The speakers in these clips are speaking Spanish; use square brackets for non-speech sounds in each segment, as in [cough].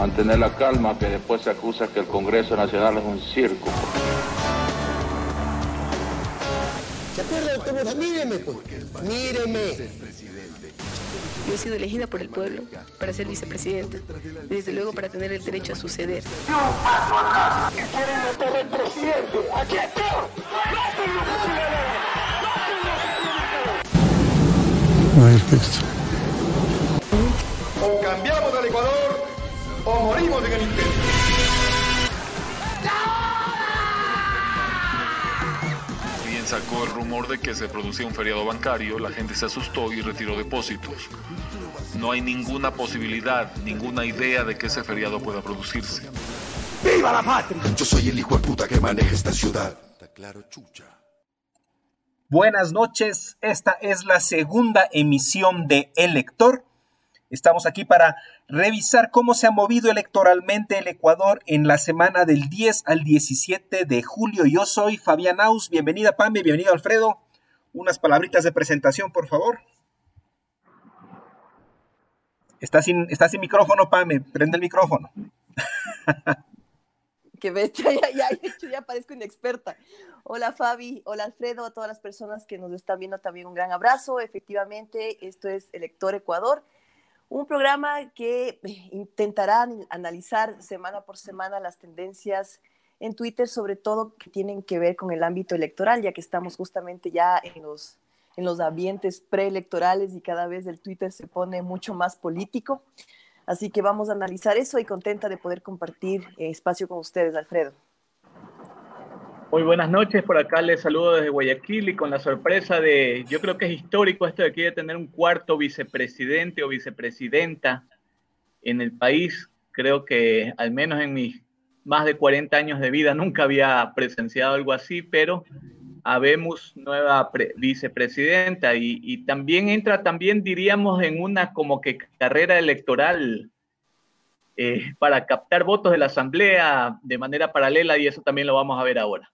mantener la calma, que después se acusa que el Congreso Nacional es un circo. ¿Se acuerdan de Míreme, pues. Míreme. Yo he sido elegida por el pueblo para ser vicepresidenta y desde luego para tener el derecho a suceder. No paso atrás. quieren meter el presidente. Aquí está. No hay texto. O cambiamos al Ecuador o morimos en el intento. Bien sacó el rumor de que se producía un feriado bancario, la gente se asustó y retiró depósitos. No hay ninguna posibilidad, ninguna idea de que ese feriado pueda producirse. ¡Viva la patria! Yo soy el hijo de puta que maneja esta ciudad. Está claro, chucha. Buenas noches, esta es la segunda emisión de El Lector. Estamos aquí para revisar cómo se ha movido electoralmente el Ecuador en la semana del 10 al 17 de julio. Yo soy Fabián Aus, bienvenida Pame, bienvenido Alfredo. Unas palabritas de presentación, por favor. Está sin, está sin micrófono, Pame, prende el micrófono. Qué bestia, ya, ya, ya parezco inexperta. Hola Fabi, hola Alfredo, a todas las personas que nos están viendo también un gran abrazo. Efectivamente, esto es Elector Ecuador, un programa que intentará analizar semana por semana las tendencias en Twitter, sobre todo que tienen que ver con el ámbito electoral, ya que estamos justamente ya en los, en los ambientes preelectorales y cada vez el Twitter se pone mucho más político. Así que vamos a analizar eso y contenta de poder compartir espacio con ustedes, Alfredo. Muy buenas noches, por acá les saludo desde Guayaquil y con la sorpresa de, yo creo que es histórico esto de aquí de tener un cuarto vicepresidente o vicepresidenta en el país. Creo que al menos en mis más de 40 años de vida nunca había presenciado algo así, pero habemos nueva vicepresidenta y, también entra, también diríamos, en una como que carrera electoral eh, para captar votos de la Asamblea de manera paralela y eso también lo vamos a ver ahora.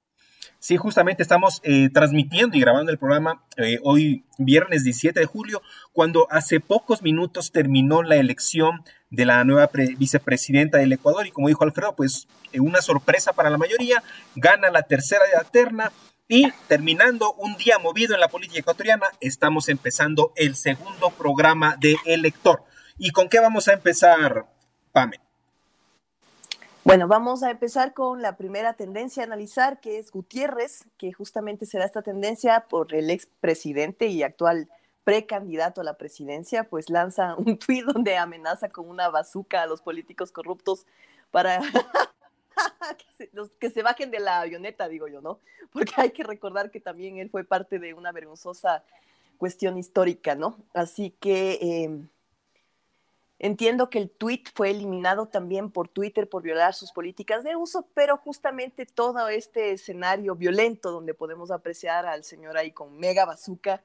Sí, justamente estamos eh, transmitiendo y grabando el programa eh, hoy viernes 17 de julio, cuando hace pocos minutos terminó la elección de la nueva vicepresidenta del Ecuador y como dijo Alfredo, pues eh, una sorpresa para la mayoría, gana la tercera de la terna y terminando un día movido en la política ecuatoriana, estamos empezando el segundo programa de Elector. ¿Y con qué vamos a empezar, Pame? Bueno, vamos a empezar con la primera tendencia a analizar, que es Gutiérrez, que justamente se da esta tendencia por el expresidente y actual precandidato a la presidencia, pues lanza [laughs] un tuit donde amenaza con una bazuca a los políticos corruptos para [laughs] que, se, bajen de la avioneta, digo yo, ¿no? Porque hay que recordar que también él fue parte de una vergonzosa cuestión histórica, ¿no? Así que... Eh, Entiendo que el tweet fue eliminado también por Twitter por violar sus políticas de uso, pero justamente todo este escenario violento donde podemos apreciar al señor ahí con mega bazooka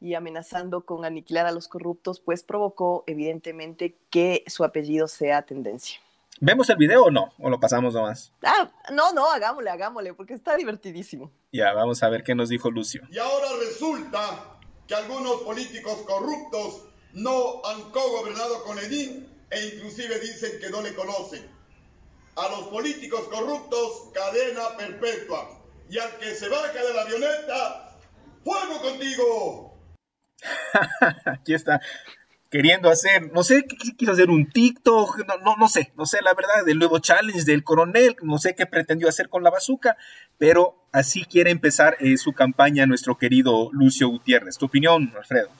y amenazando con aniquilar a los corruptos, pues provocó evidentemente que su apellido sea tendencia. ¿Vemos el video o no? ¿O lo pasamos nomás? Ah, no, no, hagámosle, hagámosle, porque está divertidísimo. Ya, vamos a ver qué nos dijo Lucio. Y ahora resulta que algunos políticos corruptos no han cogobernado con Lenin e inclusive dicen que no le conocen. A los políticos corruptos, cadena perpetua. Y al que se baja de la avioneta, ¡fuego contigo! [laughs] Aquí está. Queriendo hacer, no sé, quiso hacer un TikTok, no, no, no sé, no sé la verdad, del nuevo challenge del coronel, no sé qué pretendió hacer con la bazuca, pero así quiere empezar eh, su campaña nuestro querido Lucio Gutiérrez. ¿Tu opinión, Alfredo?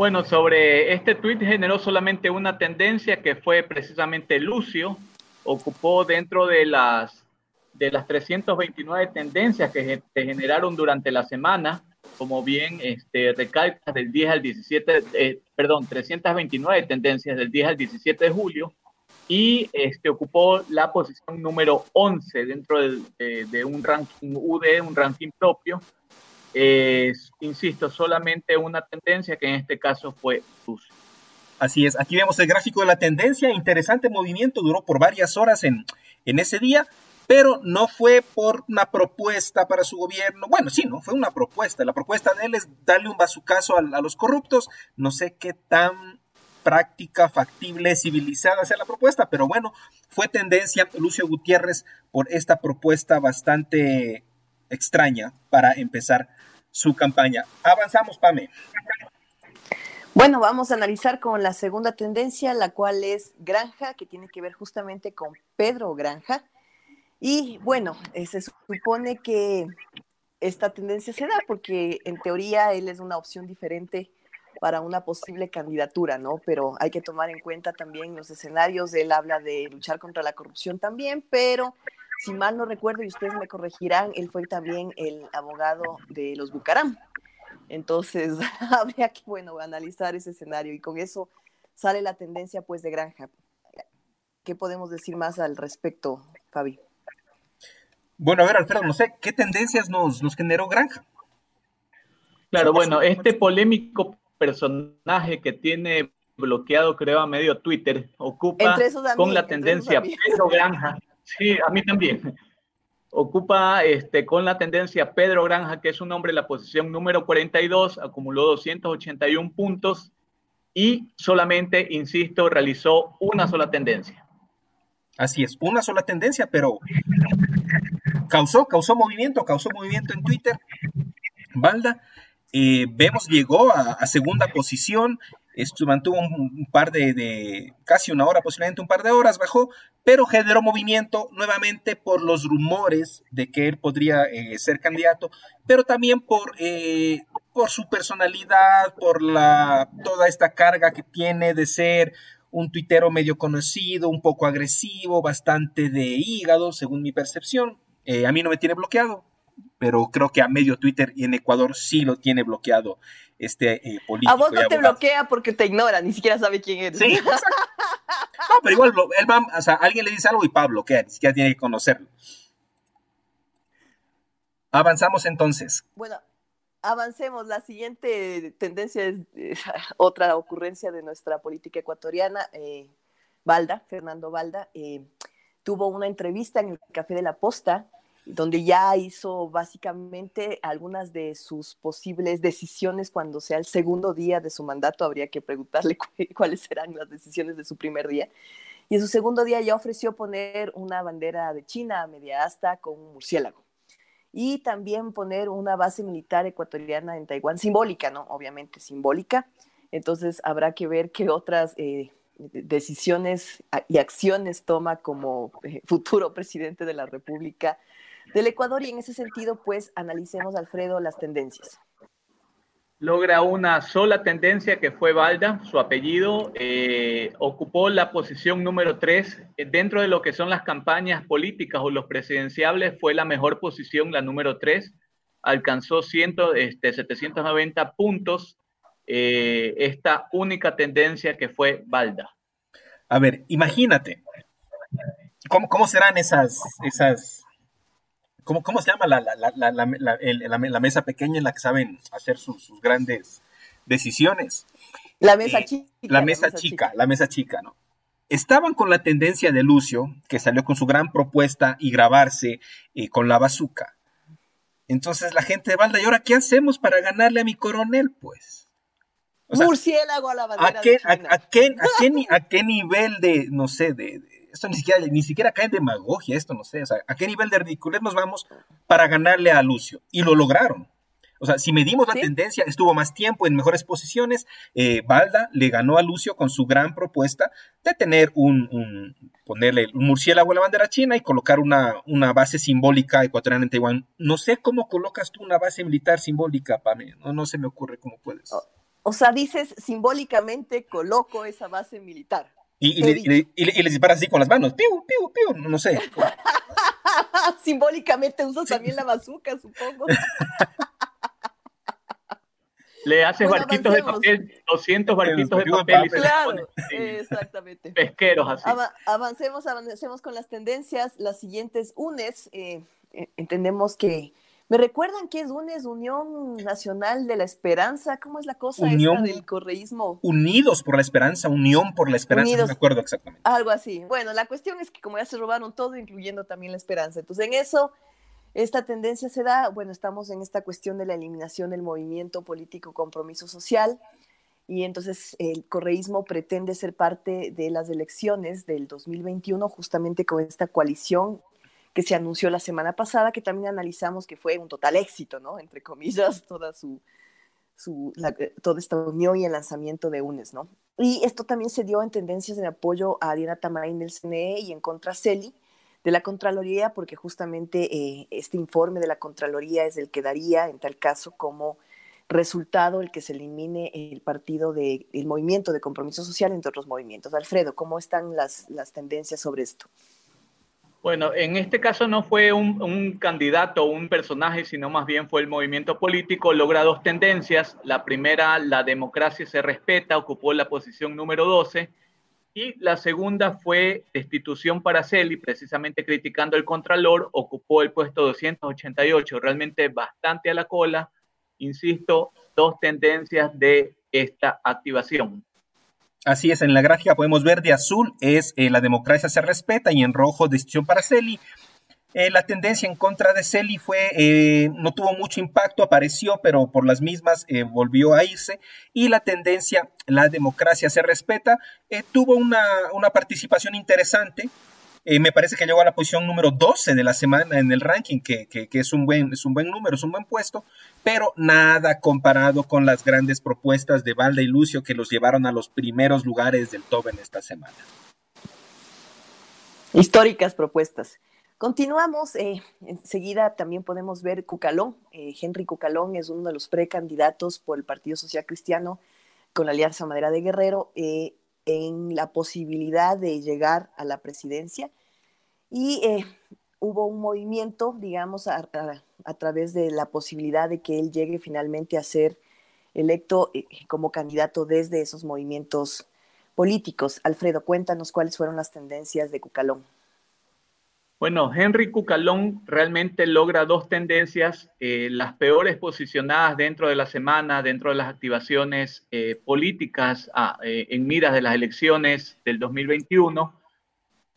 Bueno, sobre este tweet generó solamente una tendencia que fue precisamente Lucio, ocupó dentro de las, de las 329 tendencias que se generaron durante la semana, como bien este, recalcas del 10 al 17, eh, perdón, 329 tendencias del 10 al 17 de julio, y este, ocupó la posición número 11 dentro de, de, de un ranking UD, un ranking propio, es, insisto, solamente una tendencia que en este caso fue Lucio. Así es, aquí vemos el gráfico de la tendencia, interesante movimiento, duró por varias horas en, en ese día, pero no fue por una propuesta para su gobierno. Bueno, sí, no, fue una propuesta. La propuesta de él es darle un bazucazo a, a los corruptos. No sé qué tan práctica, factible, civilizada sea la propuesta, pero bueno, fue tendencia Lucio Gutiérrez por esta propuesta bastante extraña para empezar su campaña. Avanzamos, Pame. Bueno, vamos a analizar con la segunda tendencia, la cual es Granja, que tiene que ver justamente con Pedro Granja. Y bueno, eh, se supone que esta tendencia se da porque en teoría él es una opción diferente para una posible candidatura, ¿no? Pero hay que tomar en cuenta también los escenarios. Él habla de luchar contra la corrupción también, pero si mal no recuerdo, y ustedes me corregirán, él fue también el abogado de los Bucaram. Entonces, [laughs] habría que, bueno, analizar ese escenario y con eso sale la tendencia, pues, de Granja. ¿Qué podemos decir más al respecto, Fabi? Bueno, a ver, Alfredo, no sé, ¿qué tendencias nos, nos generó Granja? Claro, bueno, este polémico personaje que tiene bloqueado, creo, a medio Twitter, ocupa con la tendencia Pedro Granja. [laughs] Sí, a mí también ocupa este, con la tendencia Pedro Granja, que es un hombre en la posición número 42, acumuló 281 puntos y solamente, insisto, realizó una sola tendencia. Así es, una sola tendencia, pero causó, causó movimiento, causó movimiento en Twitter. Balda, eh, vemos, llegó a, segunda posición, esto mantuvo un, par de, casi una hora, posiblemente un par de horas, bajó, pero generó movimiento nuevamente por los rumores de que él podría eh, ser candidato, pero también por, eh, por su personalidad, por la, toda esta carga que tiene de ser un tuitero medio conocido, un poco agresivo, bastante de hígado, según mi percepción. Eh, a mí no me tiene bloqueado, pero creo que a medio Twitter y en Ecuador sí lo tiene bloqueado este eh, político. A vos no te bloquea porque te ignora, ni siquiera sabe quién eres. Sí, [laughs] No, pero igual, él va, o sea, alguien le dice algo y Pablo bloquea, ni siquiera tiene que conocerlo. Avanzamos entonces. Bueno, avancemos. La siguiente tendencia es, [laughs] otra ocurrencia de nuestra política ecuatoriana. Eh, Valda, Fernando Valda, eh, tuvo una entrevista en el Café de la Posta donde ya hizo básicamente algunas de sus posibles decisiones cuando sea el segundo día de su mandato. Habría que preguntarle [laughs] cuáles serán las decisiones de su primer día. Y en su segundo día ya ofreció poner una bandera de China a media asta con un murciélago. Y también poner una base militar ecuatoriana en Taiwán, simbólica, ¿no? Obviamente simbólica. Entonces habrá que ver qué otras eh, decisiones y acciones toma como eh, futuro presidente de la República del Ecuador y en ese sentido, pues analicemos, Alfredo, las tendencias. Logra una sola tendencia que fue Valda, su apellido, eh, ocupó la posición número 3 dentro de lo que son las campañas políticas o los presidenciables, fue la mejor posición, la número 3, alcanzó 100, este, 790 puntos, eh, esta única tendencia que fue Valda. A ver, imagínate, ¿cómo, cómo serán esas, esas ¿Cómo, cómo se llama la, la, mesa pequeña en la que saben hacer sus, grandes decisiones? La mesa eh, chica. La mesa, chica, la mesa chica, ¿no? Estaban con la tendencia de Lucio, que salió con su gran propuesta y grabarse eh, con la bazuca. Entonces la gente de Valda, ¿y ahora qué hacemos para ganarle a mi coronel? Pues. Murciélago a la bandera. ¿a qué, a, qué, a, [laughs] qué, nivel de, no sé, de esto ni siquiera, ni siquiera cae en demagogia, esto no sé, o sea, ¿a qué nivel de ridiculez nos vamos para ganarle a Lucio? Y lo lograron. O sea, si medimos la tendencia, estuvo más tiempo en mejores posiciones. Eh, Balda le ganó a Lucio con su gran propuesta de tener un, ponerle un murciélago a la bandera china y colocar una, una, base simbólica ecuatoriana en Taiwán. No sé cómo colocas tú una base militar simbólica, Pame. No, no se me ocurre cómo puedes. o sea, dices simbólicamente coloco esa base militar. Y, le, y, dispara así con las manos, piu, piu, piu, no sé. [laughs] Simbólicamente usas también la bazooka, supongo. [laughs] Le haces barquitos de papel, 200 barquitos de papel. claro, exactamente. [laughs] Pesqueros así. avancemos, avancemos con las tendencias. Las siguientes UNES, eh, eh, entendemos que ¿Me recuerdan qué es UNES, Unión Nacional de la Esperanza? ¿Cómo es la cosa esta del correísmo? Unidos por la Esperanza, Unión por la Esperanza, no me acuerdo exactamente. Algo así. Bueno, la cuestión es que como ya se robaron todo, incluyendo también la esperanza. Entonces, en eso, esta tendencia se da, bueno, estamos en esta cuestión de la eliminación del movimiento político compromiso social. y entonces el correísmo pretende ser parte de las elecciones del 2021 justamente con esta coalición que se anunció la semana pasada, que también analizamos que fue un total éxito, ¿no? Entre comillas, [laughs] toda su, su toda esta unión y el lanzamiento de UNES, ¿no? Y esto también se dio en tendencias de apoyo a Diana Tamarín del CNE y en contra CELI de la Contraloría, porque justamente eh, este informe de la Contraloría es el que daría, en tal caso, como resultado el que se elimine el partido del el movimiento de compromiso social entre otros movimientos. Alfredo, ¿cómo están las, las tendencias sobre esto? Bueno, en este caso no fue un, candidato o un personaje, sino más bien fue el movimiento político. Logra dos tendencias. La primera, la democracia se respeta, ocupó la posición número 12. Y la segunda fue destitución para Celi, precisamente criticando el Contralor, ocupó el puesto 288, realmente bastante a la cola insisto, dos tendencias de esta activación. Así es, en la gráfica podemos ver de azul es eh, la democracia se respeta y en rojo decisión para Celi. Eh, la tendencia en contra de Celi fue, eh, no tuvo mucho impacto, apareció, pero por las mismas volvió a irse. Y la tendencia, la democracia se respeta, tuvo una, una participación interesante. Eh, me parece que llegó a la posición número 12 de la semana en el ranking, que, es, un buen, es un buen número, es un buen puesto, pero nada comparado con las grandes propuestas de Valda y Lucio que los llevaron a los primeros lugares del top en esta semana. Históricas propuestas. Continuamos, eh, enseguida también podemos ver Cucalón. Eh, Henry Cucalón es uno de los precandidatos por el Partido Social Cristiano con la Alianza Madera de Guerrero en la posibilidad de llegar a la presidencia y eh, hubo un movimiento, digamos, a, través de la posibilidad de que él llegue finalmente a ser electo eh, como candidato desde esos movimientos políticos. Alfredo, cuéntanos cuáles fueron las tendencias de Cucalón. Bueno, Henry Cucalón realmente logra dos tendencias, eh, las peores posicionadas dentro de la semana, dentro de las activaciones eh, políticas ah, eh, en miras de las elecciones del 2021.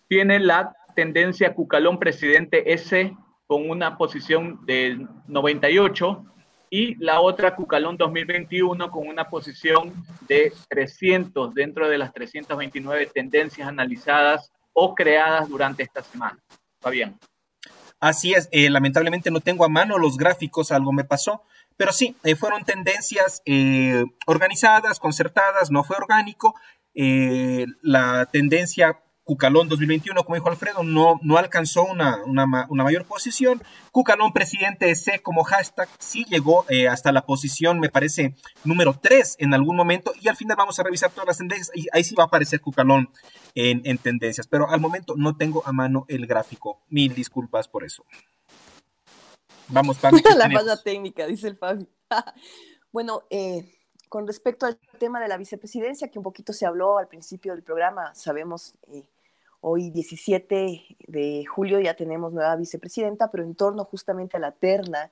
Tiene la tendencia Cucalón presidente S con una posición del 98 y la otra Cucalón 2021 con una posición de 300 dentro de las 329 tendencias analizadas o creadas durante esta semana. Fabián. Así es, eh, lamentablemente no tengo a mano los gráficos, algo me pasó, pero sí, eh, fueron tendencias eh, organizadas, concertadas, no fue orgánico. la tendencia Cucalón 2021, como dijo Alfredo, no, no alcanzó una, mayor posición. Cucalón presidente C como hashtag sí llegó eh, hasta la posición, me parece, número 3 en algún momento. Y al final vamos a revisar todas las tendencias. Y ahí sí va a aparecer Cucalón en, tendencias. Pero al momento no tengo a mano el gráfico. Mil disculpas por eso. Vamos, para [laughs] La falla técnica, dice el Fabi. [laughs] bueno, eh, con respecto al tema de la vicepresidencia, que un poquito se habló al principio del programa, sabemos eh, Hoy 17 de julio ya tenemos nueva vicepresidenta, pero en torno justamente a la terna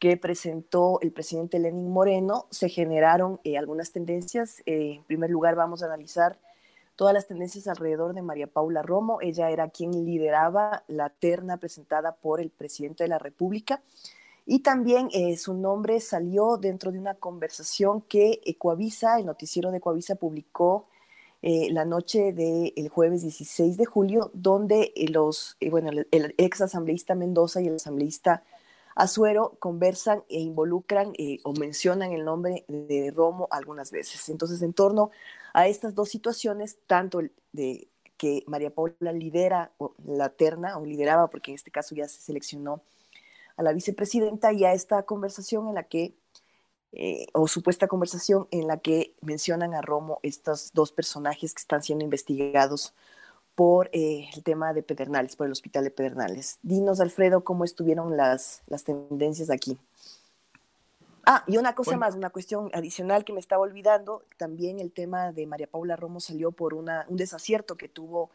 que presentó el presidente Lenín Moreno, se generaron eh, algunas tendencias. Eh, en primer lugar, vamos a analizar todas las tendencias alrededor de María Paula Romo. Ella era quien lideraba la terna presentada por el presidente de la República. Y también eh, su nombre salió dentro de una conversación que Ecoavisa, el noticiero de Ecoavisa, publicó eh, la noche del jueves 16 de julio, donde eh, los, eh, bueno, el, ex asambleísta Mendoza y el asambleísta Azuero conversan e involucran o mencionan el nombre de Romo algunas veces. Entonces, en torno a estas dos situaciones, tanto de que María Paula lidera la terna, o lideraba, porque en este caso ya se seleccionó a la vicepresidenta, y a esta conversación en la que eh, o supuesta conversación en la que mencionan a Romo estos dos personajes que están siendo investigados por eh, el tema de Pedernales, por el hospital de Pedernales. Dinos, Alfredo, cómo estuvieron las, las tendencias aquí. Ah, y una cosa más, una cuestión adicional que me estaba olvidando, también el tema de María Paula Romo salió por una, un desacierto que tuvo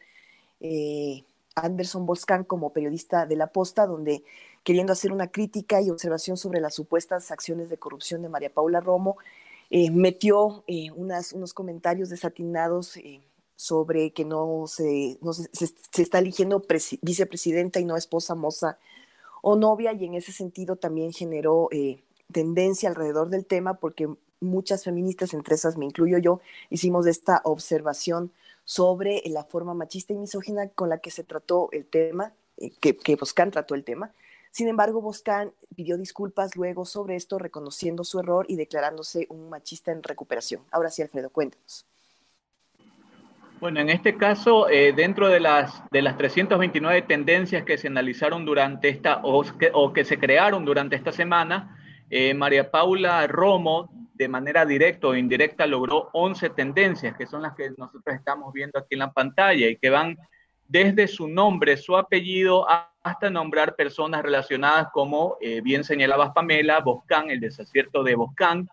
eh, Anderson Boscan como periodista de La Posta, donde queriendo hacer una crítica y observación sobre las supuestas acciones de corrupción de María Paula Romo, eh, metió eh, unas, unos comentarios desatinados eh, sobre que no, se, se, está eligiendo vicepresidenta y no esposa, moza o novia, y en ese sentido también generó tendencia alrededor del tema porque muchas feministas, entre esas me incluyo yo, hicimos esta observación sobre la forma machista y misógina con la que se trató el tema, eh, que, que Boscan trató el tema. Sin embargo, Boscan pidió disculpas luego sobre esto, reconociendo su error y declarándose un machista en recuperación. Ahora sí, Alfredo, cuéntanos. Bueno, en este caso, eh, dentro de las, de las 329 tendencias que se analizaron durante esta, o que, o que se crearon durante esta semana, eh, María Paula Romo, de manera directa o indirecta, logró 11 tendencias, que son las que nosotros estamos viendo aquí en la pantalla y que van desde su nombre, su apellido, hasta nombrar personas relacionadas como, eh, bien señalabas Pamela, Boscán, el desacierto de Boscán,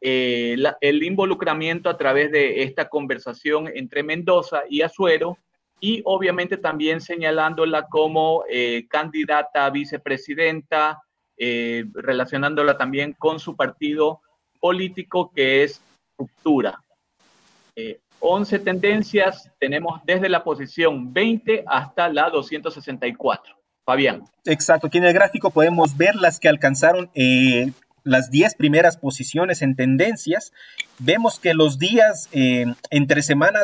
eh, el involucramiento a través de esta conversación entre Mendoza y Azuero y obviamente también señalándola como eh, candidata a vicepresidenta, eh, relacionándola también con su partido político que es Ruptura. 11 tendencias tenemos desde la posición 20 hasta la 264. Fabián. Exacto, aquí en el gráfico podemos ver las que alcanzaron las 10 primeras posiciones en tendencias, vemos que los días eh, entre semana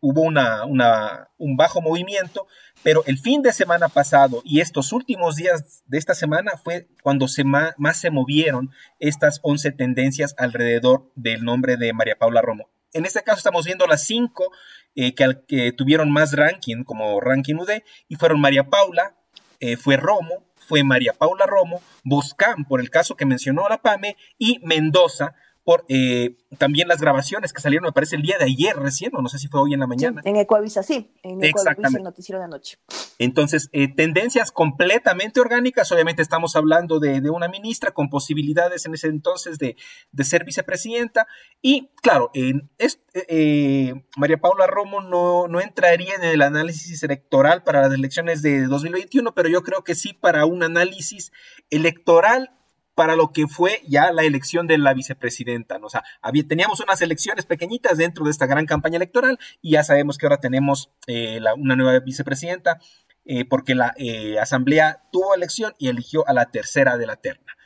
hubo una, un bajo movimiento, pero el fin de semana pasado y estos últimos días de esta semana fue cuando se más, se movieron estas 11 tendencias alrededor del nombre de María Paula Romo. En este caso estamos viendo las 5 eh, que, que, tuvieron más ranking como ranking UD y fueron María Paula, eh, fue Romo, fue María Paula Romo, Boscán, por el caso que mencionó la PAME, y Mendoza, por eh, también las grabaciones que salieron, me parece, el día de ayer recién, o no sé si fue hoy en la mañana. en Ecuavisa, sí, en Ecuavisa, el noticiero de anoche. Entonces, eh, tendencias completamente orgánicas, obviamente estamos hablando de, una ministra con posibilidades en ese entonces de, ser vicepresidenta, y claro, eh, María Paula Romo no, no entraría en el análisis electoral para las elecciones de 2021, pero yo creo que sí para un análisis electoral para lo que fue ya la elección de la vicepresidenta. O sea, teníamos unas elecciones pequeñitas dentro de esta gran campaña electoral y ya sabemos que ahora tenemos eh, una nueva vicepresidenta eh, porque la eh, asamblea tuvo elección y eligió a la tercera de la terna.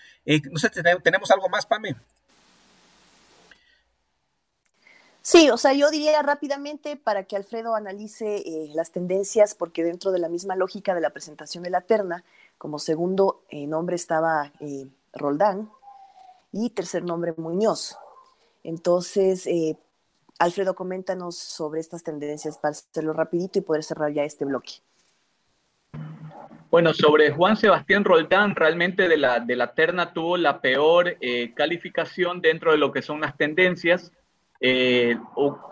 no sé, ¿tenemos algo más, Pame? Sí, o sea, yo diría rápidamente para que Alfredo analice las tendencias, porque dentro de la misma lógica de la presentación de la terna, como segundo nombre estaba Roldán y tercer nombre Muñoz. Entonces, eh, Alfredo, coméntanos sobre estas tendencias para hacerlo rapidito y poder cerrar ya este bloque. Bueno, sobre Juan Sebastián Roldán, realmente de la, de la terna tuvo la peor eh, calificación dentro de lo que son las tendencias. Eh,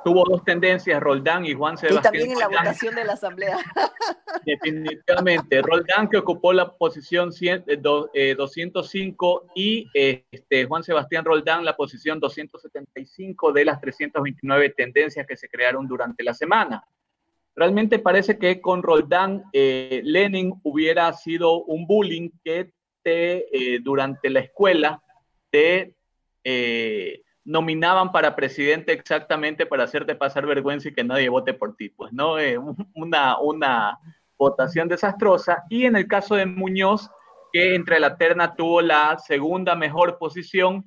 tuvo dos tendencias, Roldán y Juan Sebastián. Y también en la votación de la Asamblea. [laughs] Definitivamente. Roldán que ocupó la posición 205 eh, y este, Juan Sebastián Roldán la posición 275 de las 329 tendencias que se crearon durante la semana. Realmente parece que con Roldán eh, Lenin hubiera sido un bullying que te, durante la escuela te nominaban para presidente exactamente para hacerte pasar vergüenza y que nadie vote por ti. Pues no, eh, una, una votación desastrosa. Y en el caso de Muñoz, que entre la terna tuvo la segunda mejor posición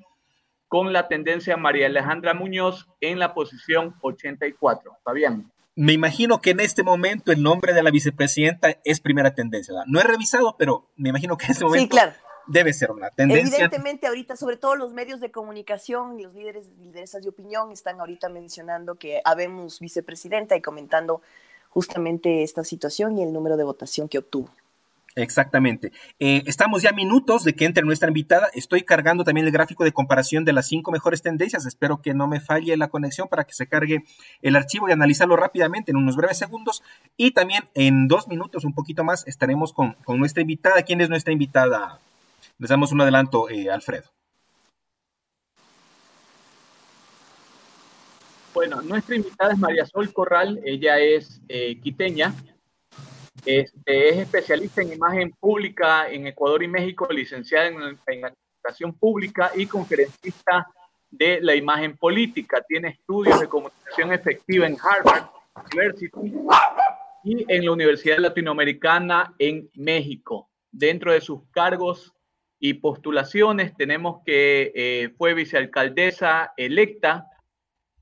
con la tendencia María Alejandra Muñoz en la posición 84. Fabián. Me imagino que en este momento el nombre de la vicepresidenta es primera tendencia. No he revisado, pero me imagino que en este momento sí, claro debe ser una tendencia. Evidentemente ahorita, sobre todo los medios de comunicación y los líderes, lideresas de opinión están ahorita mencionando que habemos vicepresidenta y comentando justamente esta situación y el número de votación que obtuvo. Exactamente. Eh, estamos ya minutos de que entre nuestra invitada. Estoy cargando también el gráfico de comparación de las cinco mejores tendencias. Espero que no me falle la conexión para que se cargue el archivo y analizarlo rápidamente en unos breves segundos. Y también en dos minutos, un poquito más, estaremos con, con nuestra invitada. ¿Quién es nuestra invitada? Les damos un adelanto, eh, Alfredo. Bueno, nuestra invitada es María Sol Corral, ella es eh, quiteña, este, es especialista en imagen pública en Ecuador y México, licenciada en, en administración pública y conferencista de la imagen política. Tiene estudios de comunicación efectiva en Harvard University y en la Universidad Latinoamericana en México. Dentro de sus cargos y postulaciones, tenemos que eh, fue vicealcaldesa electa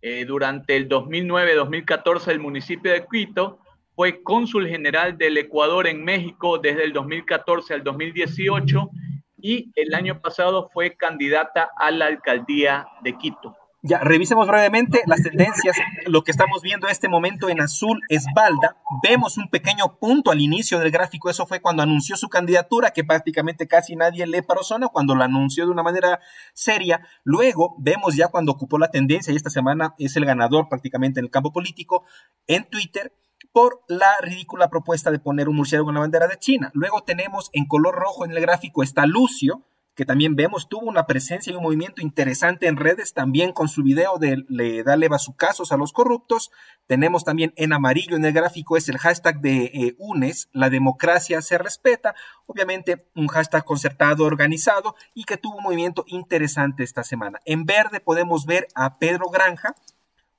eh, durante el 2009-2014 del municipio de Quito, fue cónsul general del Ecuador en México desde el 2014 al 2018 y el año pasado fue candidata a la alcaldía de Quito. Ya, revisemos brevemente las tendencias. Lo que estamos viendo en este momento en azul es Balda. Vemos un pequeño punto al inicio del gráfico. Eso fue cuando anunció su candidatura, que prácticamente casi nadie le paró zona, cuando lo anunció de una manera seria. Luego vemos ya cuando ocupó la tendencia y esta semana es el ganador prácticamente en el campo político en Twitter por la ridícula propuesta de poner un murciélago en la bandera de China. Luego tenemos en color rojo en el gráfico está Lucio, que también vemos tuvo una presencia y un movimiento interesante en redes, también con su video de le dale bazucazos a los corruptos. Tenemos también en amarillo en el gráfico es el hashtag de eh, UNES, la democracia se respeta, obviamente un hashtag concertado, organizado y que tuvo un movimiento interesante esta semana. En verde podemos ver a Pedro Granja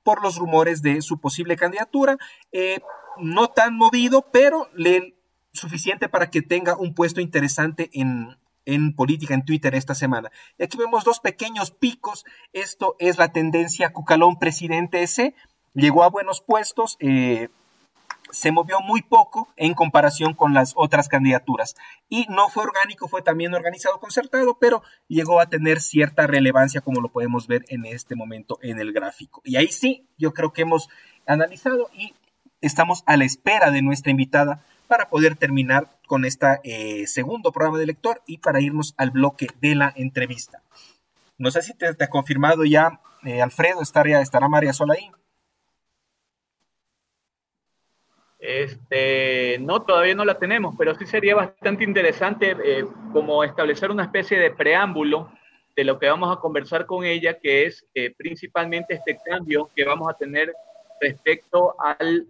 por los rumores de su posible candidatura. Eh, no tan movido, pero le, suficiente para que tenga un puesto interesante en, en política en Twitter esta semana. Aquí vemos dos pequeños picos. Esto es la tendencia Cucalón presidente ese. Llegó a buenos puestos. Eh, se movió muy poco en comparación con las otras candidaturas. Y no fue orgánico, fue también organizado, concertado, pero llegó a tener cierta relevancia como lo podemos ver en este momento en el gráfico. Y ahí sí, yo creo que hemos analizado y estamos a la espera de nuestra invitada para poder terminar con este segundo programa de lector y para irnos al bloque de la entrevista. No sé si te, ha confirmado ya, eh, Alfredo, estaría, estará María Sola ahí. Este, no, todavía no la tenemos, pero sí sería bastante interesante eh, como establecer una especie de preámbulo de lo que vamos a conversar con ella, que es principalmente este cambio que vamos a tener respecto al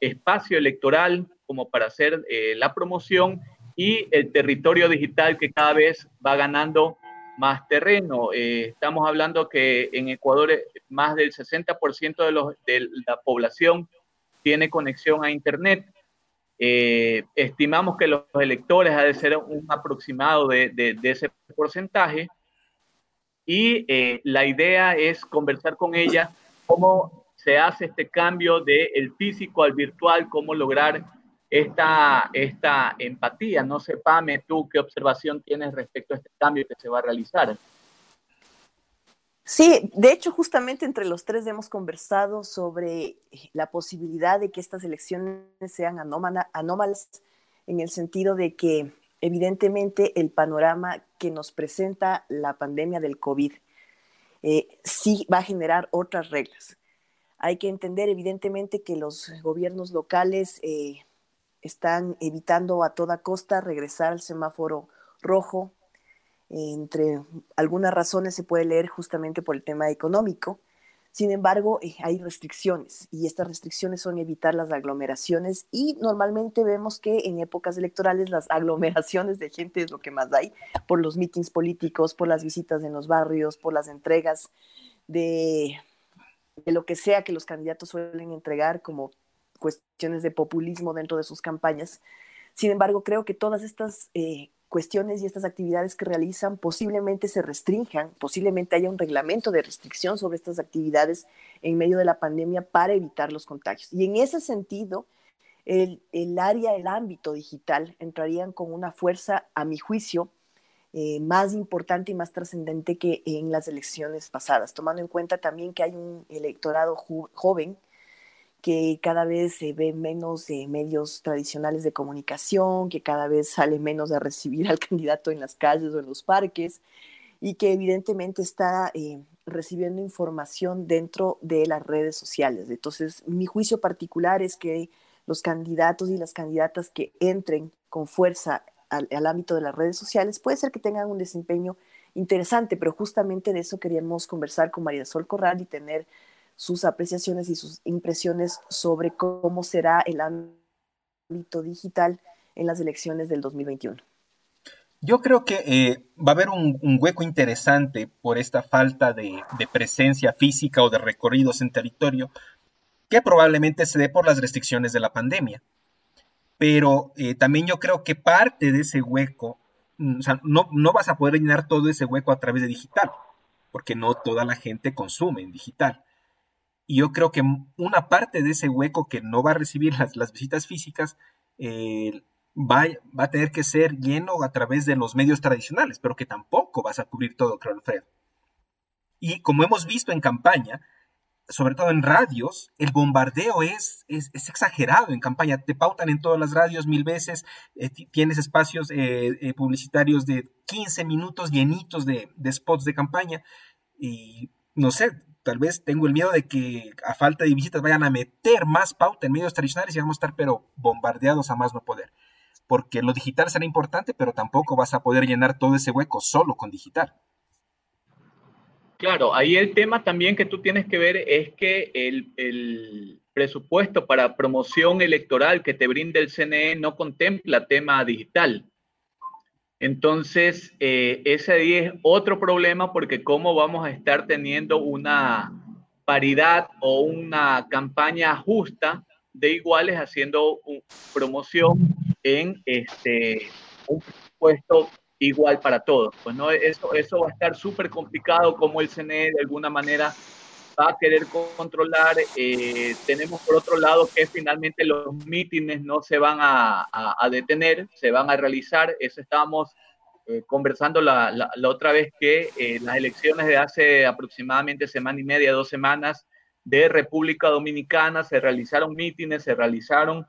espacio electoral como para hacer eh, la promoción y el territorio digital que cada vez va ganando más terreno. Eh, estamos hablando que en Ecuador eh, más del 60% de, los, de la población tiene conexión a Internet. estimamos que los electores ha de ser un aproximado de, de ese porcentaje y la idea es conversar con ella cómo se hace este cambio del físico al virtual, cómo lograr esta, esta empatía. No sé, Pame, tú qué observación tienes respecto a este cambio que se va a realizar. Sí, de hecho, justamente entre los tres hemos conversado sobre la posibilidad de que estas elecciones sean anómalas en el sentido de que evidentemente el panorama que nos presenta la pandemia del COVID eh, sí va a generar otras reglas. Hay que entender evidentemente que los gobiernos locales eh, están evitando a toda costa regresar al semáforo rojo. entre algunas razones se puede leer justamente por el tema económico. Sin embargo, eh, hay restricciones y estas restricciones son evitar las aglomeraciones y normalmente vemos que en épocas electorales las [laughs] aglomeraciones de gente es lo que más hay por los mítines políticos, por las visitas en los barrios, por las entregas de de lo que sea que los candidatos suelen entregar como cuestiones de populismo dentro de sus campañas. Sin embargo, creo que todas estas eh, cuestiones y estas actividades que realizan posiblemente se restrinjan, posiblemente haya un reglamento de restricción sobre estas actividades en medio de la pandemia para evitar los contagios. Y en ese sentido, el, el área, el ámbito digital entrarían con una fuerza, a mi juicio, eh, más importante y más trascendente que en las elecciones pasadas, tomando en cuenta también que hay un electorado joven que cada vez se ve menos de medios tradicionales de comunicación, que cada vez sale menos a recibir [laughs] al candidato en las calles o en los parques y que evidentemente está eh, recibiendo información dentro de las redes sociales. Entonces, mi juicio particular es que los candidatos y las candidatas que entren con fuerza al, ámbito de las redes sociales, puede ser que tengan un desempeño interesante, pero justamente de eso queríamos conversar con María Sol Corral y tener sus apreciaciones y sus impresiones sobre cómo será el ámbito digital en las elecciones del 2021. Yo creo que eh, va a haber un, hueco interesante por esta falta de, de, presencia física o de recorridos en territorio que probablemente se dé por las restricciones de la pandemia pero eh, también yo creo que parte de ese hueco mm, o sea, no, no vas a poder llenar todo ese hueco a través de digital, porque no toda la gente consume en digital. Y yo creo que una parte de ese hueco que no va a recibir las, visitas físicas eh, va, va, a tener que ser lleno a través de los medios tradicionales, pero que tampoco vas a cubrir todo, creo, Alfredo. Y como hemos visto en campaña, sobre todo en radios, el bombardeo es, es, exagerado en campaña. Te pautan en todas las radios mil veces, eh, tienes espacios eh, eh, publicitarios de 15 minutos llenitos de, de, spots de campaña. Y no sé, tal vez tengo el miedo de que a falta de visitas vayan a meter más pauta en medios tradicionales y vamos a estar pero bombardeados a más no poder. Porque lo digital será importante, pero tampoco vas a poder llenar todo ese hueco solo con digital. Claro, ahí el tema también que tú tienes que ver es que el, presupuesto para promoción electoral que te brinda el CNE no contempla tema digital. Entonces, eh, ese ahí es otro problema porque cómo vamos a estar teniendo una paridad o una campaña justa de iguales haciendo promoción en este, un presupuesto igual para todos. Pues no, eso, eso va a estar súper complicado como el CNE de alguna manera va a querer controlar. Eh, tenemos por otro lado que finalmente los mítines no se van a, a, detener, se van a realizar. Eso estábamos eh, conversando la, la, otra vez que eh, las elecciones de hace aproximadamente semana y media, dos semanas de República Dominicana, se realizaron mítines, se realizaron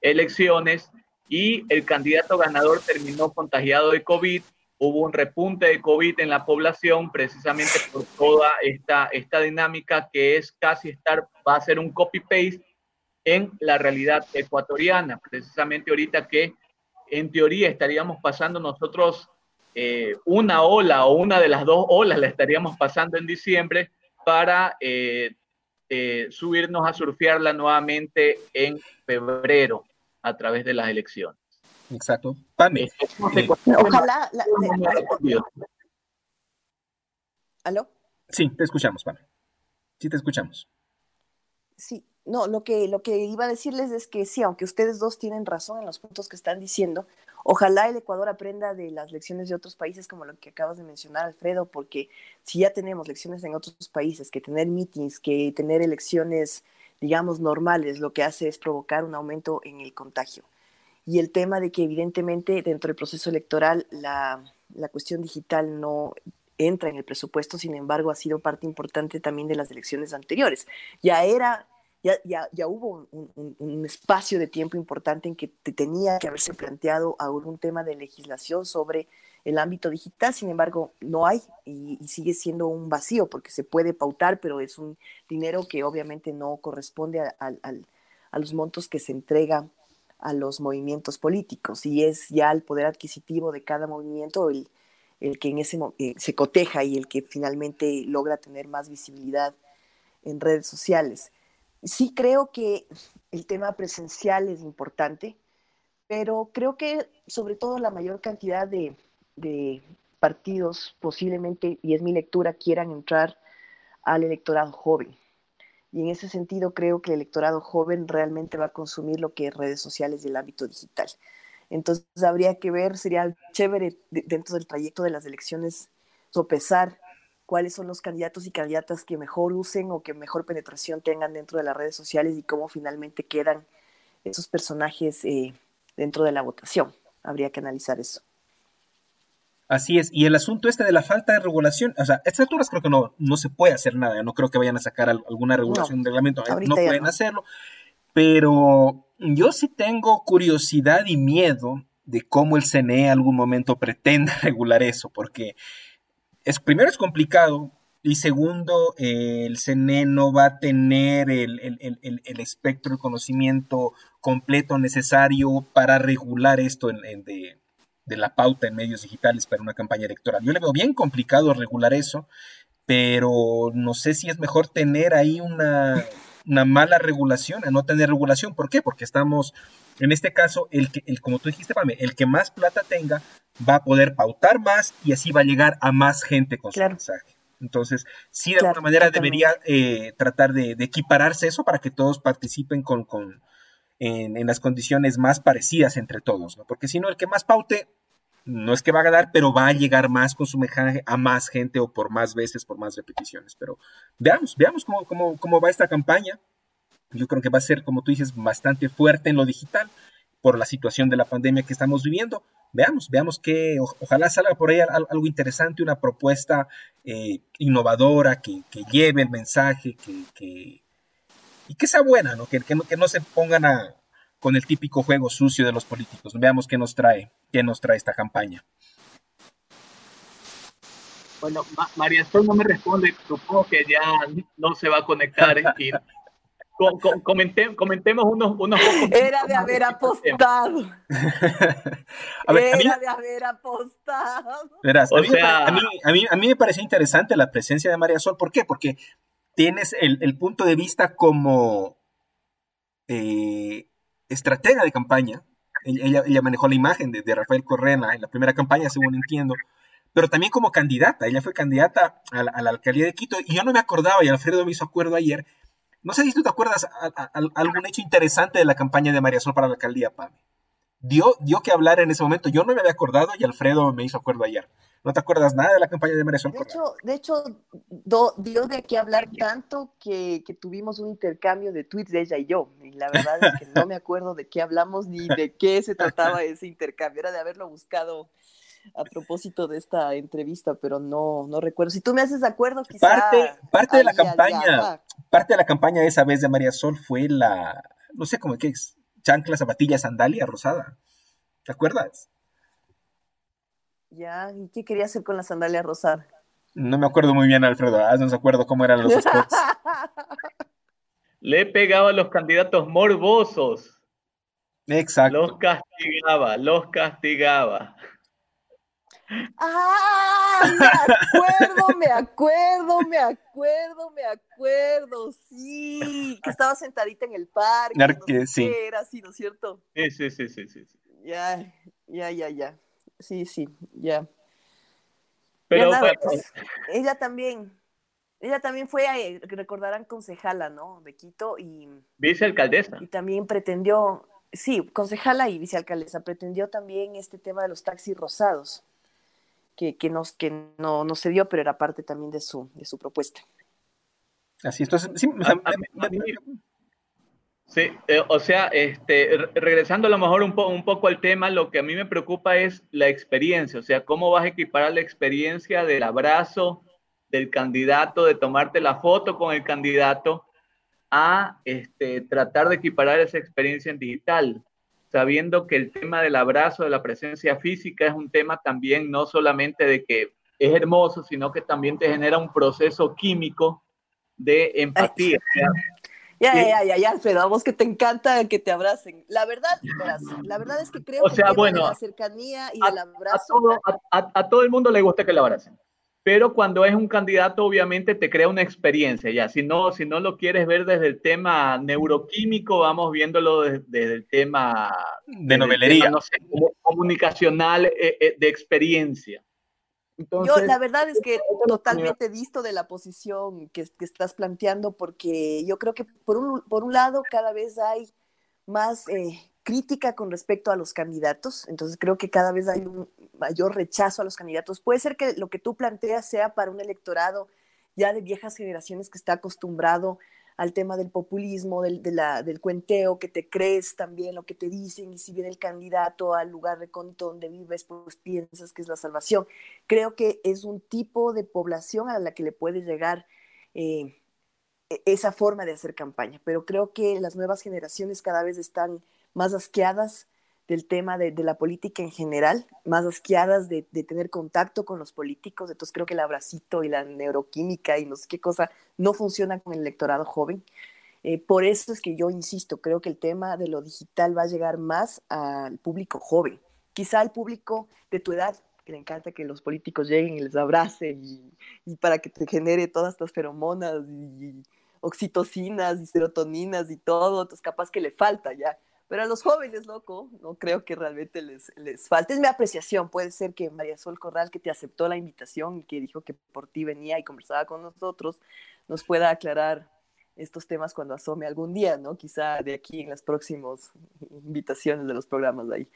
elecciones y el candidato ganador terminó contagiado de COVID. Hubo un repunte de COVID en la población precisamente por toda esta, esta dinámica que es casi estar, va a ser un copy-paste en la realidad ecuatoriana. Precisamente ahorita que en teoría estaríamos pasando nosotros eh, una ola o una de las dos olas la estaríamos pasando en diciembre para eh, eh, subirnos a surfearla nuevamente en febrero a través de las elecciones. Exacto. Pame. Ojalá. ¿Aló? Sí, te escuchamos, Pame. Sí, te escuchamos. Sí, no, lo que, lo que iba a decirles es que sí, aunque ustedes dos tienen razón en los puntos que están diciendo, ojalá el Ecuador aprenda de las lecciones de otros países como lo que acabas de mencionar, Alfredo, porque si ya tenemos lecciones en otros países, que tener meetings, que tener elecciones digamos, normales, lo que hace es provocar un aumento en el contagio. Y el tema de que evidentemente dentro del proceso electoral la, la cuestión digital no entra en el presupuesto, sin embargo, ha sido parte importante también de las elecciones anteriores. Ya era, ya, ya, ya hubo un, un, espacio de tiempo importante en que tenía que haberse planteado algún tema de legislación sobre el ámbito digital, sin embargo, no hay y, sigue siendo un vacío porque se puede pautar, pero es un dinero que obviamente no corresponde a, los montos que se entrega a los movimientos políticos y es ya el poder adquisitivo de cada movimiento el, que en ese eh, se coteja y el que finalmente logra tener más visibilidad en redes sociales. Sí creo que el tema presencial es importante, pero creo que sobre todo la mayor cantidad de, de partidos posiblemente, y es mi lectura, quieran entrar al electorado joven. Y en ese sentido creo que el electorado joven realmente va a consumir lo que es redes sociales y el ámbito digital. Entonces habría que ver, sería chévere dentro del trayecto de las elecciones sopesar cuáles son los candidatos y candidatas que mejor usen o que mejor penetración tengan dentro de las redes sociales y cómo finalmente quedan esos personajes eh, dentro de la votación. Habría que analizar eso. Así es, y el asunto este de la falta de regulación, o sea, a estas alturas creo que no, no se puede hacer nada, no creo que vayan a sacar alguna regulación, un reglamento, no pueden hacerlo, pero yo sí tengo curiosidad y miedo de cómo el CNE algún momento pretenda [laughs] regular eso, porque es, primero es complicado, y segundo, el CNE no va a tener el, el, espectro de conocimiento completo necesario para regular esto en, de, de la pauta en medios digitales para una campaña electoral. Yo le veo bien complicado regular eso, pero no sé si es mejor tener ahí una, mala regulación a no tener regulación. ¿Por qué? Porque estamos, en este caso, el que, el, como tú dijiste, Pame, el que más plata tenga va a poder pautar más y así va a llegar a más gente con su mensaje. Entonces, sí, de alguna manera debería eh, tratar de, equipararse eso para que todos participen con, con en, en, las condiciones más parecidas entre todos, ¿no? Porque si no, el que más paute no es que va a ganar, pero va a llegar más con su mensaje a más gente o por más veces, por más repeticiones. Pero veamos, veamos cómo, cómo, cómo va esta campaña. Yo creo que va a ser, como tú dices, bastante fuerte en lo digital por la situación de la pandemia que estamos viviendo. Veamos, veamos que ojalá salga por ahí algo interesante, una propuesta eh, innovadora que, lleve el mensaje, que, y que sea buena, ¿no? Que, no, que no se pongan a, con el típico juego sucio de los políticos. Veamos qué nos trae, qué nos trae esta campaña. Bueno, María Sol no me responde, supongo que ya no se va a conectar. Y comentemos unos, unos [laughs] Era de haber apostado. Era de haber apostado. a, mí, a, mí, me pareció interesante la presencia de María Sol. ¿Por qué? Porque tienes el, punto de vista como eh, estratega de campaña. Ella, ella, manejó la imagen de, Rafael Correa en la, primera campaña, según entiendo, pero también como candidata. Ella fue candidata a la, alcaldía de Quito y yo no me acordaba, y Alfredo me hizo acuerdo ayer. No sé si tú te acuerdas algún hecho interesante de la campaña de María Sol para la alcaldía, Pame. Dio, dio que hablar en ese momento. Yo no me había acordado y Alfredo me hizo acuerdo ayer. ¿No te acuerdas nada de la campaña de María Sol De hecho, de hecho dio de qué hablar tanto que, tuvimos un intercambio de tweets de ella y yo. Y la verdad es que no me acuerdo de qué hablamos ni de qué se trataba ese intercambio. Era de haberlo buscado a propósito de esta entrevista, pero no, no recuerdo. Si tú me haces de acuerdo, quizá... Parte, parte de la campaña, parte de la campaña esa vez de María Sol fue la, no sé cómo que es, chancla, zapatilla, sandalia rosada. ¿Te acuerdas? Ya, ¿y qué quería hacer con la sandalia rosada? No me acuerdo muy bien, Alfredo. Ah, no se acuerdo cómo eran los spots. [laughs] Le pegaba a los candidatos morbosos. Exacto. Los castigaba, los castigaba. ¡Ah! Me acuerdo, me acuerdo, me acuerdo, me acuerdo. Sí, que estaba sentadita en el parque. sí. Era así, ¿no es cierto? Sí, sí, sí, sí, sí. Ya, ya, ya, ya sí, sí, ya. Pero pues, ella también, ella también fue, eh, recordarán, concejala, ¿no? De Quito y... Vicealcaldesa. Y también pretendió, sí, concejala y vicealcaldesa, pretendió también este tema de los taxis rosados, que, que, nos, que no, no se dio, pero era parte también de su, de su propuesta. Así, entonces, sí, Sí, eh, o sea, este, regresando a lo mejor un, un poco al tema, lo que a mí me preocupa es la experiencia, o sea, cómo vas a equiparar la experiencia del abrazo del candidato, de tomarte la foto con el candidato, a este, tratar de equiparar esa experiencia en digital, sabiendo que el tema del abrazo, de la presencia física, es un tema también no solamente de que es hermoso, sino que también te genera un proceso químico de empatía. Ya, ya, ya, ya, Alfredo, a vos que te encanta que te abracen. La verdad, la verdad es que creo que la cercanía y el abrazo. A todo, el mundo le gusta que le abracen. Pero cuando es un candidato, obviamente te crea una experiencia ya. Si no, si no lo quieres ver desde el tema neuroquímico, vamos viéndolo desde, el tema de novelería, no sé, comunicacional eh, eh, de experiencia. Yo la verdad es que totalmente visto de la posición que, estás planteando, porque yo creo que por un, por un lado cada vez hay más eh, crítica con respecto a los candidatos, entonces creo que cada vez hay un mayor rechazo a los candidatos. Puede ser que lo que tú planteas sea para un electorado ya de viejas generaciones que está acostumbrado al tema del populismo, del, del cuenteo, que te crees también lo que te dicen y si viene el candidato al lugar recóndito donde vives, pues piensas que es la salvación. Creo que es un tipo de población a la que le puede llegar eh, e, esa forma de hacer campaña, pero creo que las nuevas generaciones cada vez están más asqueadas del tema de, la política en general, más asqueadas de, tener contacto con los políticos, entonces creo que el abracito y la neuroquímica y no sé qué cosa no funcionan con el electorado joven. Eh, por eso es que yo insisto, creo que el tema de lo digital va a llegar más al público joven, quizá al público de tu edad, que le encanta que los políticos lleguen y les abracen y, y para que te genere todas estas feromonas y oxitocinas y serotoninas y todo, entonces capaz que le falta ya pero a los jóvenes, loco, no creo que realmente les, les falte. Es mi apreciación. Puede ser que María Sol Corral, que te aceptó la invitación y que dijo que por ti venía y conversaba con nosotros, nos pueda aclarar estos temas cuando asome algún día, ¿no? Quizá de aquí en las próximas invitaciones de los programas de ahí.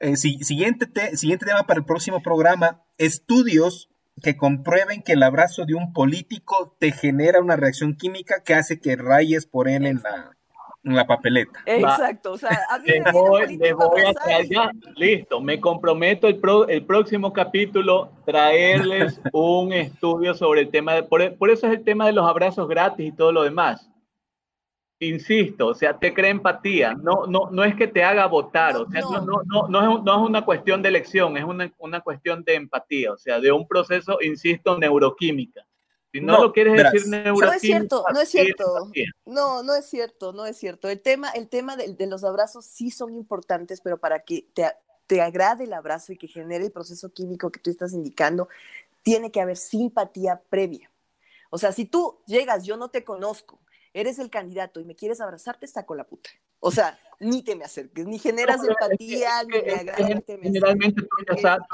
[laughs] siguiente, te, siguiente tema para el próximo programa, estudios que comprueben que el abrazo de un político te genera una reacción química que hace que rayes por él en la, en la papeleta. Exacto, o sea, a mí me voy, voy a traer ya, listo, me comprometo el, el próximo capítulo traerles [laughs] un estudio sobre el tema, de, por, por eso es el tema de los abrazos gratis y todo lo demás Insisto, o sea, te crea empatía, no, no, no es que te haga votar, o sea, no, no, no, no, es, no es una cuestión de elección, es una, una cuestión de empatía, o sea, de un proceso, insisto, neuroquímica. Si no, lo quieres decir neuroquímica. No es cierto, no es cierto. No, no es cierto, no es cierto. El tema, el tema de, de los abrazos sí son importantes, pero para que te, te agrade el abrazo y que genere el proceso químico que tú estás indicando, tiene que haber simpatía previa. O sea, si tú llegas, yo no te conozco, eres el candidato y me quieres abrazar, te saco la puta. O sea, ni te me acerques, ni generas empatía, ni me agradas. Generalmente tú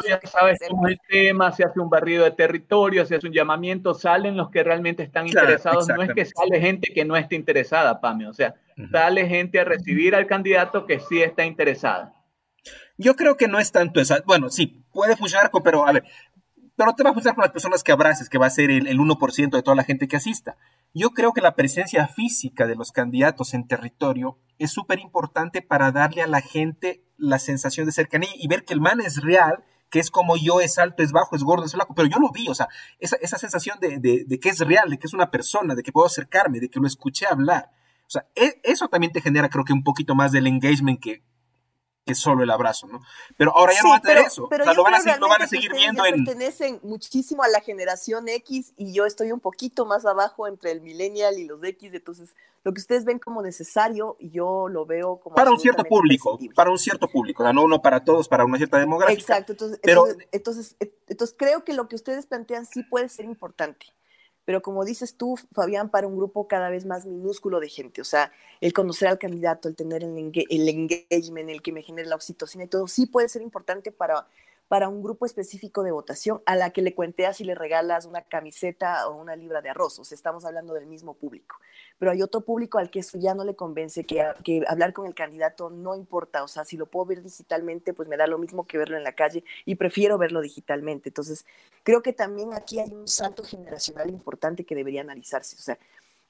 ya, sabes, cómo es el tema, se hace un barrido de territorio, se hace un llamamiento, salen los que realmente están interesados. No es que sale gente que no esté interesada, Pame. O sea, sale gente a recibir al candidato que sí está interesada. Yo creo que no es tanto esa. Bueno, sí, puede funcionar, pero a ver, pero te va a funcionar con las personas que abraces, que va a ser el, el 1% de toda la gente que asista. Yo creo que la presencia física de los candidatos en territorio es súper importante para darle a la gente la sensación de cercanía y ver que el man es real, que es como yo, es alto, es bajo, es gordo, es flaco, pero yo lo vi, o sea, esa, sensación de, de, que es real, de que es una persona, de que puedo acercarme, de que lo escuché hablar. O sea, e, eso también te genera, creo que, un poquito más del engagement que, que solo el abrazo, ¿no? Pero ahora ya no va a tener eso. o sea, lo van, a, lo van a seguir viendo en. pertenecen muchísimo a la generación X y yo estoy un poquito más abajo entre el millennial y los X, entonces lo que ustedes ven como necesario, yo lo veo como. Para un cierto público, para un cierto público, no uno para todos, para una cierta demografía. Exacto, entonces, pero... entonces, entonces creo que lo que ustedes plantean sí puede ser importante pero como dices tú, Fabián, para un grupo cada vez más minúsculo de gente, o sea, el conocer al candidato, el tener el, el engagement, el que me genere la oxitocina y todo, sí puede ser importante para para un grupo específico de votación a la que le cuenteas y le regalas una camiseta o una libra de arroz. O sea, estamos hablando del mismo público. Pero hay otro público al que eso ya no le convence, que, que hablar con el candidato no importa. O sea, si lo puedo ver digitalmente, pues me da lo mismo que verlo en la calle y prefiero verlo digitalmente. Entonces, creo que también aquí hay un salto generacional importante que debería analizarse. O sea,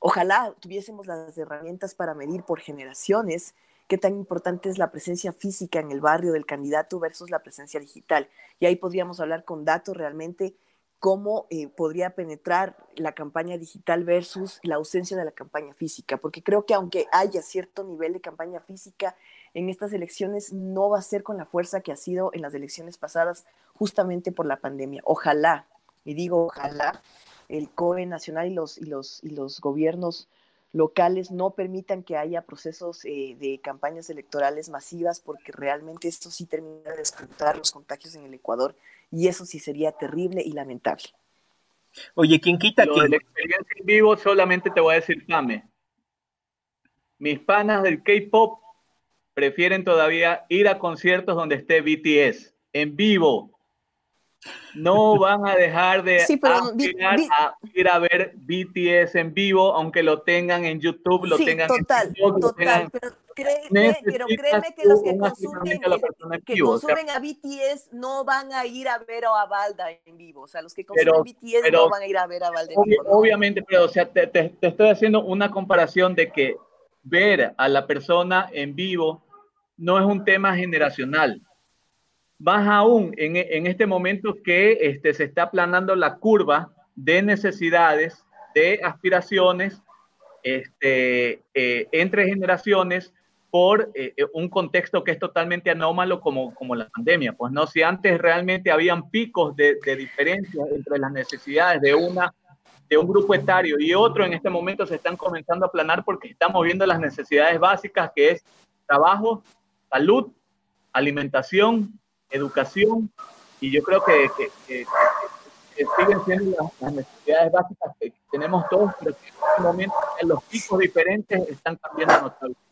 ojalá tuviésemos las herramientas para medir por generaciones qué tan importante es la presencia física en el barrio del candidato versus la presencia digital. Y ahí podríamos hablar con datos realmente cómo eh, podría penetrar la campaña digital versus la ausencia de la campaña física, porque creo que aunque haya cierto nivel de campaña física en estas elecciones, no va a ser con la fuerza que ha sido en las elecciones pasadas, justamente por la pandemia. Ojalá, y digo ojalá, el COE nacional y los, y los, y los gobiernos locales no permitan que haya procesos eh, de campañas electorales masivas porque realmente esto sí termina de explotar los contagios en el Ecuador y eso sí sería terrible y lamentable. Oye, ¿quién quita que... la experiencia en vivo solamente te voy a decir, Pame. Mis panas del K-pop prefieren todavía ir a conciertos donde esté BTS en vivo no van a dejar de ir a ver BTS en vivo, aunque lo tengan en YouTube, lo tengan total, en YouTube, total, pero, créeme que los que consumen, que consumen a BTS no van a ir a ver a Valda en vivo, o sea, los que consumen BTS no van a ir a ver a Valda en vivo. Obviamente, pero o sea, te, te estoy haciendo una comparación de que ver a la persona en vivo no es un tema generacional más aún en, este momento que este, se está aplanando la curva de necesidades, de aspiraciones este, eh, entre generaciones por eh, un contexto que es totalmente anómalo como, como la pandemia. Pues no, si antes realmente habían picos de, de diferencia entre las necesidades de, una, de un grupo etario y otro, en este momento se están comenzando a aplanar porque estamos viendo las necesidades básicas que es trabajo, salud, alimentación, educación, y yo creo que, siguen siendo las, necesidades básicas que tenemos todos, pero que en este momento en los picos diferentes están cambiando notablemente.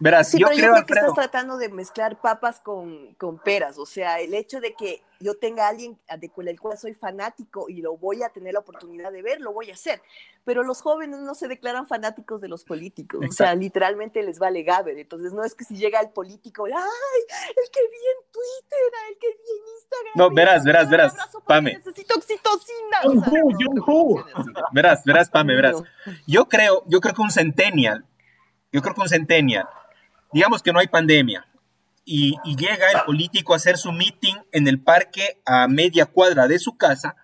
Verás, Sí, yo pero creo, yo creo que Alfredo, estás tratando de mezclar papas con, con peras. O sea, el hecho de que yo tenga a alguien de cual, el cual soy fanático y lo voy a tener la oportunidad de ver, lo voy a hacer. Pero los jóvenes no se declaran fanáticos de los políticos. O sea, literalmente les vale gaber. Entonces, no es que si llega el político, ¡ay! El que vi en Twitter, el que vi en Instagram. No, verás, verás, verás, Pame. Necesito oxitocina. John O sea, Who, John Who. verás, verás, Pame, verás. Yo creo, yo creo que un centennial, yo creo que un centennial, digamos que no hay pandemia, y, llega el político a hacer su meeting en el parque a media cuadra de su casa,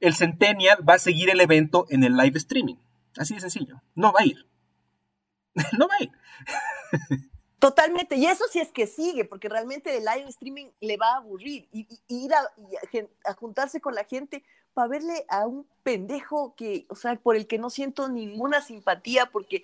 el centennial va a seguir el evento en el live streaming. Así de sencillo. No va a ir. [laughs] no va a ir. Totalmente, y eso sí es que sigue, porque realmente el live streaming le va a aburrir y, ir a, a juntarse con la gente para verle a un pendejo que, o sea, por el que no siento ninguna simpatía, porque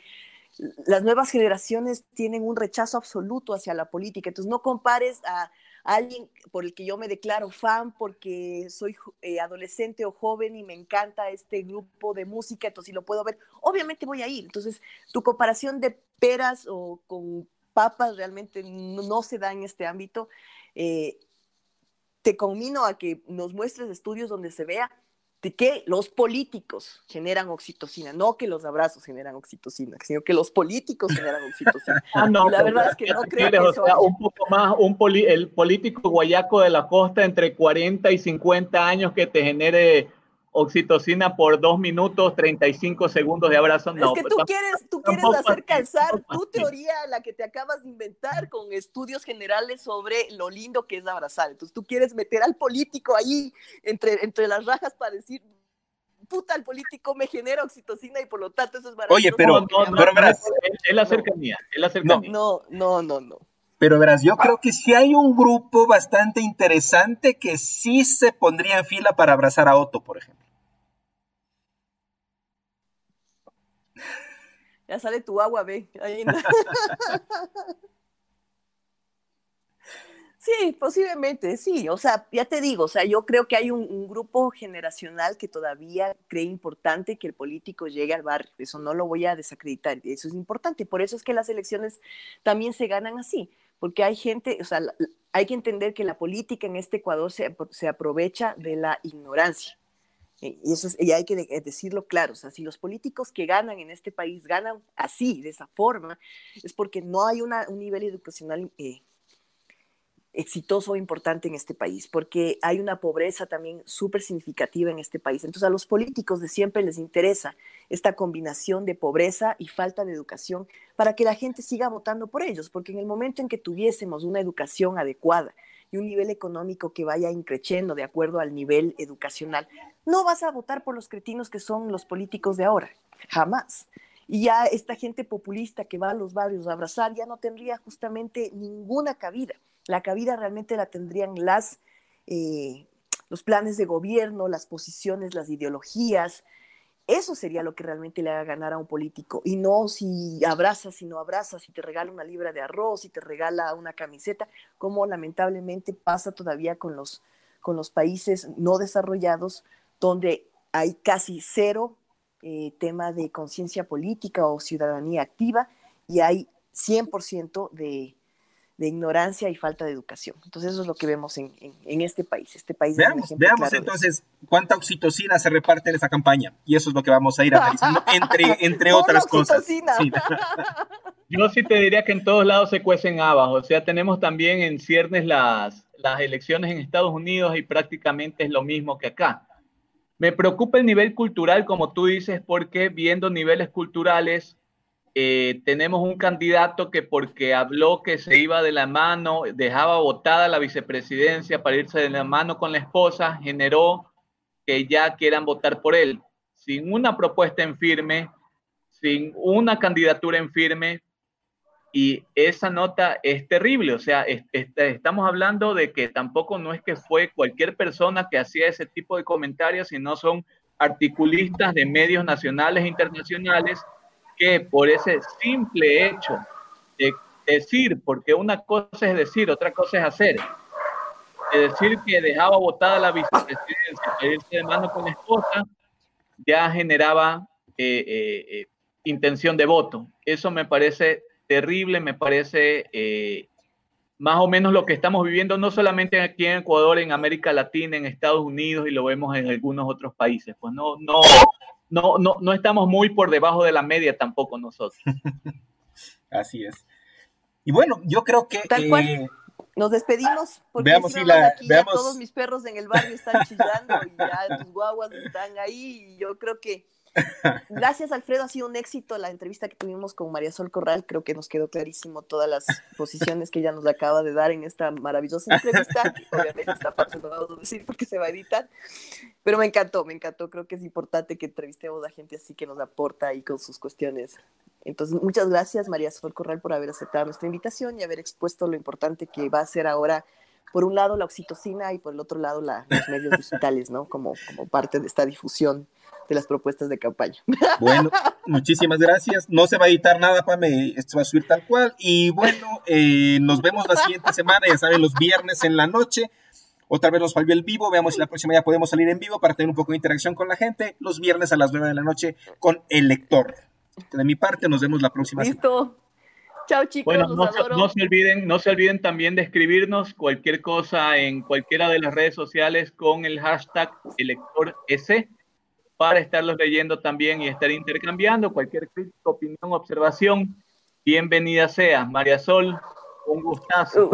las nuevas generaciones tienen un rechazo absoluto hacia la política, entonces no compares a alguien por el que yo me declaro fan porque soy eh, adolescente o joven y me encanta este grupo de música, entonces si lo puedo ver, obviamente voy a ir. Entonces, tu comparación de peras o con papas realmente no, no se da en este ámbito. Eh, te conmino a que nos muestres estudios donde se vea de que los políticos generan oxitocina, no que los abrazos generan oxitocina, sino que los políticos generan oxitocina. [laughs] Ah, no, Y la pero verdad es que no creo que o eso sea, haya. un poco más, un poli- el político guayaco de la costa entre 40 y 50 años que te genere oxitocina por dos minutos 35 segundos de abrazo. No, es que pues, tú quieres, tú quieres hacer calzar tu teoría, la que te acabas de inventar, con estudios generales sobre lo lindo que es abrazar. Entonces tú quieres meter al político ahí entre, entre las rajas para decir, puta, el político me genera oxitocina y por lo tanto eso es maravilloso. Oye, pero- No, no, no, pero verás. es, es la cercanía, es la cercanía. No, no, no, no. Pero verás, yo creo que sí hay un grupo bastante interesante que sí se pondría en fila para abrazar a Otto, por ejemplo. Ya sale tu agua, ve. Ahí no. [laughs] Sí, posiblemente, sí. O sea, ya te digo, o sea, yo creo que hay un, un grupo generacional que todavía cree importante que el político llegue al barrio. Eso no lo voy a desacreditar, eso es importante. Por eso es que las elecciones también se ganan así, porque hay gente, o sea, hay que entender que la política en este Ecuador se, se aprovecha de la ignorancia. Eh, Y eso es, hay que eh, decirlo claro, o sea, si los políticos que ganan en este país ganan así, de esa forma, es porque no hay un nivel educacional eh, exitoso o importante en este país, porque hay una pobreza también súper significativa en este país. Entonces a los políticos de siempre les interesa esta combinación de pobreza y falta de educación para que la gente siga votando por ellos, porque en el momento en que tuviésemos una educación adecuada y un nivel económico que vaya increciendo de acuerdo al nivel educacional, no vas a votar por los cretinos que son los políticos de ahora, jamás. Y ya esta gente populista que va a los barrios a abrazar ya no tendría justamente ninguna cabida. La cabida realmente la tendrían las, eh, los planes de gobierno, las posiciones, las ideologías. Eso sería lo que realmente le haga ganar a un político. Y no si abrazas, si no abrazas, si te regala una libra de arroz, si te regala una camiseta, como lamentablemente pasa todavía con los, con los países no desarrollados, donde hay casi cero eh, tema de conciencia política o ciudadanía activa y hay 100% de, de ignorancia y falta de educación. Entonces eso es lo que vemos en, en, en este país. Este país es un Veamos, ejemplo veamos claro entonces cuánta oxitocina se reparte en esta campaña. Y eso es lo que vamos a ir analizando, [laughs] entre, entre otras cosas. Sí. [laughs] Yo sí te diría que en todos lados se cuecen habas. O sea, tenemos también en ciernes las, las elecciones en Estados Unidos y prácticamente es lo mismo que acá. Me preocupa el nivel cultural, como tú dices, porque viendo niveles culturales, eh, tenemos un candidato que porque habló que se iba de la mano, dejaba votada la vicepresidencia para irse de la mano con la esposa, generó que ya quieran votar por él. Sin una propuesta en firme, sin una candidatura en firme, y esa nota es terrible, o sea, es, es, estamos hablando de que tampoco no es que fue cualquier persona que hacía ese tipo de comentarios, sino son articulistas de medios nacionales e internacionales que por ese simple hecho de decir, porque una cosa es decir, otra cosa es hacer, de decir que dejaba votada la vicepresidencia para irse de mano con la esposa, ya generaba eh, eh, intención de voto. Eso me parece terrible, me parece eh, más o menos lo que estamos viviendo, no solamente aquí en Ecuador, en América Latina, en Estados Unidos y lo vemos en algunos otros países. Pues no, no, no, no, no estamos muy por debajo de la media tampoco nosotros. [laughs] Así es. Y bueno, yo creo que... Eh, nos despedimos porque veamos si la, veamos... todos mis perros en el barrio están chillando y ya tus guaguas están ahí y yo creo que Gracias, Alfredo. Ha sido un éxito la entrevista que tuvimos con María Sol Corral. Creo que nos quedó clarísimo todas las [laughs] posiciones que ella nos acaba de dar en esta maravillosa entrevista. Obviamente, esta parte no vamos a decir porque se va a editar. Pero me encantó, me encantó. Creo que es importante que entrevistemos a gente así que nos aporta ahí con sus cuestiones. Entonces, muchas gracias, María Sol Corral, por haber aceptado nuestra invitación y haber expuesto lo importante que va a ser ahora por un lado la oxitocina y por el otro lado la, los medios digitales, ¿no? Como, como parte de esta difusión de las propuestas de campaña. Bueno, [laughs] muchísimas gracias. No se va a editar nada, Pame, esto va a subir tal cual. Y bueno, eh, nos vemos la siguiente semana, ya saben, los viernes en la noche. Otra vez nos falló el vivo, veamos si la próxima ya podemos salir en vivo para tener un poco de interacción con la gente. Los viernes a las 9 de la noche con el lector. De mi parte, nos vemos la próxima Listo. Chao chicos. Bueno, no se, no se, olviden, no se olviden también de escribirnos cualquier cosa en cualquiera de las redes sociales con el hashtag elector S para estarlos leyendo también y estar intercambiando cualquier crítica, opinión, observación. Bienvenida sea, María Sol, un gustazo.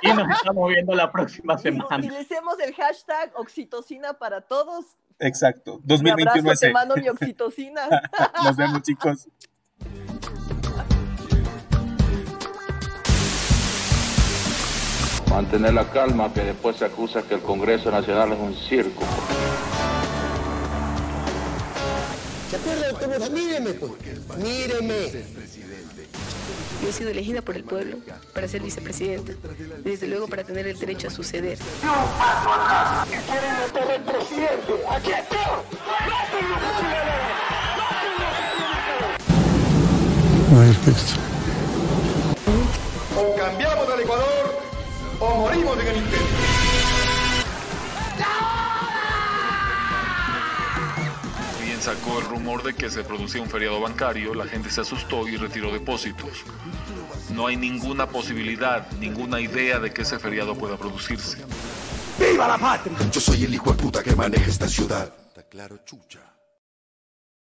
Y nos estamos viendo la próxima semana. Utilicemos el hashtag oxitocina para todos. Exacto, 2021 abrazo, te mando mi [laughs] oxitocina. nos vemos, chicos. Mantener la calma, que después se acusa que el Congreso Nacional es un circo. ¿Se acuerdan cómo? Míreme, pues. Míreme. Yo he sido elegida por el pueblo para ser vicepresidenta. Desde luego para tener el derecho a suceder. No paso atrás. quieren meter el presidente. ¡Aquí está! No hay texto. O cambiamos al Ecuador o morimos en el intento. Sacó el rumor de que se producía un feriado bancario, la gente se asustó y retiró depósitos. No hay ninguna posibilidad, ninguna idea de que ese feriado pueda producirse. ¡Viva la patria! Yo soy el hijo de puta que maneja esta ciudad. Está claro, chucha.